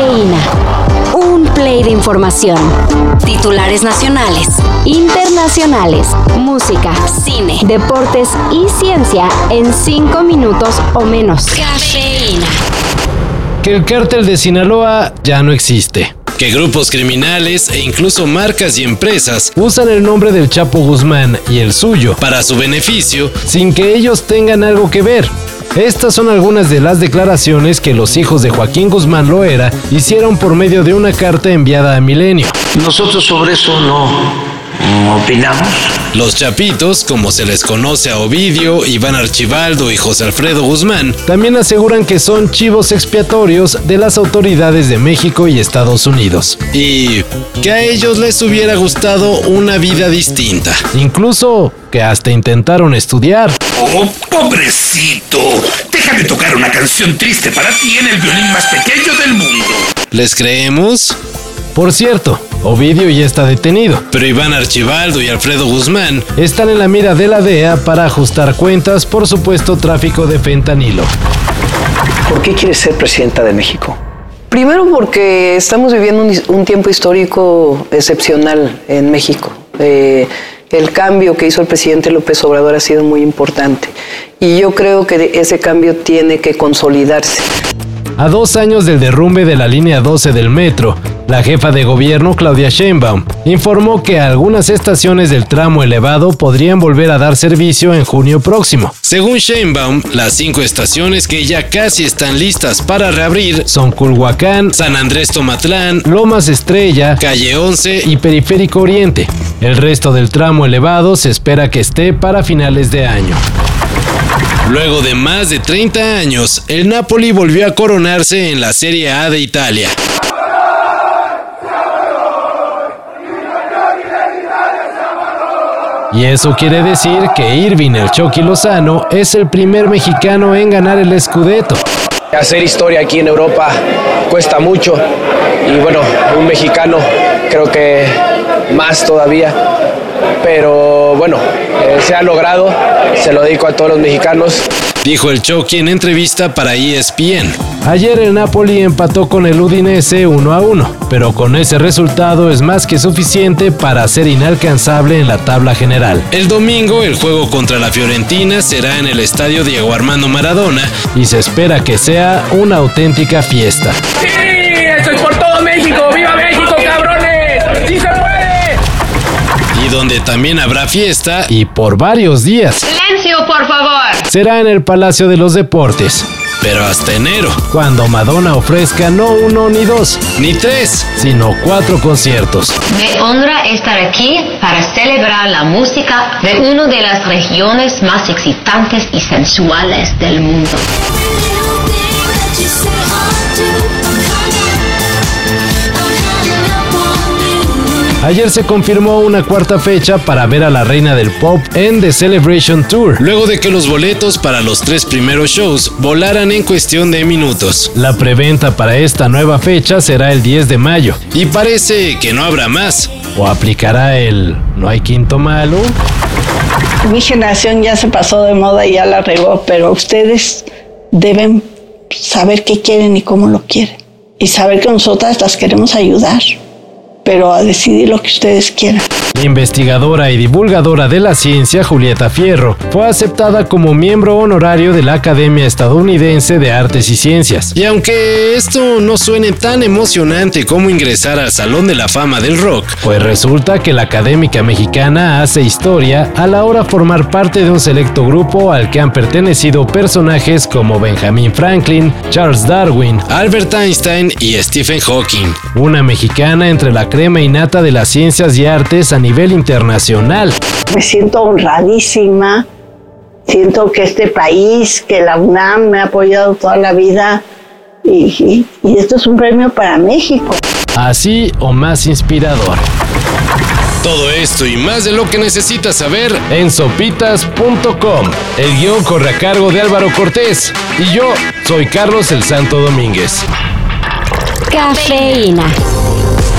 Cafeína. Un play de información. Titulares nacionales, internacionales, música, cine, deportes y ciencia en cinco minutos o menos. Cafeína. Que el cártel de Sinaloa ya no existe que grupos criminales e incluso marcas y empresas usan el nombre del Chapo Guzmán y el suyo para su beneficio sin que ellos tengan algo que ver. Estas son algunas de las declaraciones que los hijos de Joaquín Guzmán Loera hicieron por medio de una carta enviada a Milenio. Nosotros sobre eso no opinamos. Los chapitos, como se les conoce a Ovidio, Iván Archibaldo y José Alfredo Guzmán, también aseguran que son chivos expiatorios de las autoridades de México y Estados Unidos. Y que a ellos les hubiera gustado una vida distinta. Incluso que hasta intentaron estudiar. ¡Oh, pobrecito! Déjame tocar una canción triste para ti en el violín más pequeño del mundo. ¿Les creemos? Por cierto, Ovidio ya está detenido, pero Iván Archibaldo y Alfredo Guzmán están en la mira de la DEA para ajustar cuentas por supuesto tráfico de fentanilo. ¿Por qué quieres ser presidenta de México? Primero porque estamos viviendo un, tiempo histórico excepcional en México. Eh, el cambio que hizo el presidente López Obrador ha sido muy importante y yo creo que ese cambio tiene que consolidarse. A dos años del derrumbe de la línea 12 del metro, la jefa de gobierno, Claudia Sheinbaum, informó que algunas estaciones del tramo elevado podrían volver a dar servicio en junio próximo. Según Sheinbaum, las cinco estaciones que ya casi están listas para reabrir son Culhuacán, San Andrés Tomatlán, Lomas Estrella, Calle 11 y Periférico Oriente. El resto del tramo elevado se espera que esté para finales de año. Luego de más de 30 años, el Napoli volvió a coronarse en la Serie A de Italia. Y eso quiere decir que Irving el Chucky Lozano es el primer mexicano en ganar el Scudetto. Hacer historia aquí en Europa cuesta mucho y bueno, un mexicano creo que más todavía. Pero bueno, eh, se ha logrado, se lo dedico a todos los mexicanos dijo el Chucky en entrevista para ESPN. Ayer el Napoli empató con el Udinese 1 a 1, pero con ese resultado es más que suficiente para ser inalcanzable en la tabla general. El domingo el juego contra la Fiorentina será en el estadio Diego Armando Maradona y se espera que sea una auténtica fiesta. ¡Sí! ¡Esto es por todo México! ¡Viva México, cabrones! ¡Sí se puede! Y donde también habrá fiesta y por varios días. ¡Silencio, por favor! será en el Palacio de los Deportes. Pero hasta enero, cuando Madonna ofrezca no uno ni dos, ni tres, sino cuatro conciertos. Me honra estar aquí para celebrar la música de una de las regiones más excitantes y sensuales del mundo. Ayer se confirmó una cuarta fecha para ver a la reina del pop en The Celebration Tour, luego de que los boletos para los tres primeros shows volaran en cuestión de minutos. La preventa para esta nueva fecha será el 10 de mayo y parece que no habrá más. ¿O aplicará el no hay quinto malo? Mi generación ya se pasó de moda y ya la regó, pero ustedes deben saber qué quieren y cómo lo quieren. Y saber que nosotras las queremos ayudar pero a decidir lo que ustedes quieran. La investigadora y divulgadora de la ciencia Julieta Fierro fue aceptada como miembro honorario de la Academia Estadounidense de Artes y Ciencias. Y aunque esto no suene tan emocionante como ingresar al Salón de la Fama del Rock, pues resulta que la académica mexicana hace historia a la hora de formar parte de un selecto grupo al que han pertenecido personajes como Benjamin Franklin, Charles Darwin, Albert Einstein y Stephen Hawking. Una mexicana entre la crema innata de las ciencias y artes a nivel internacional. Me siento honradísima, siento que este país, que la UNAM me ha apoyado toda la vida y, esto es un premio para México. Así o más inspirador. Todo esto y más de lo que necesitas saber en sopitas.com. El guion corre a cargo de Álvaro Cortés y yo soy Carlos el Santo Domínguez. Cafeína